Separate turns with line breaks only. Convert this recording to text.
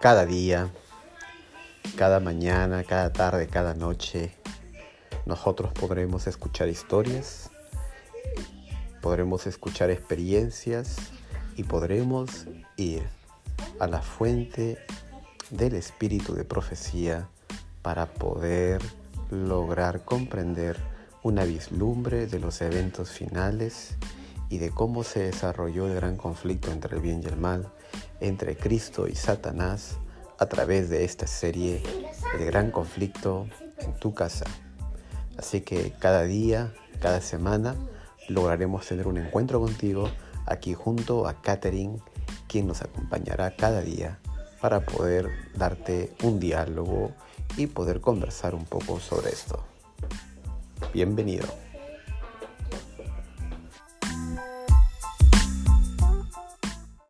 cada día, cada mañana, cada tarde, cada noche, nosotros podremos escuchar historias, podremos escuchar experiencias y podremos ir a la fuente del espíritu de profecía para poder lograr comprender una vislumbre de los eventos finales y de cómo se desarrolló el gran conflicto entre el bien y el mal, entre Cristo y Satanás, a través de esta serie, El gran conflicto en tu casa. Así que cada día, cada semana, lograremos tener un encuentro contigo aquí junto a Catherine, quien nos acompañará cada día para poder darte un diálogo y poder conversar un poco sobre esto. Bienvenido.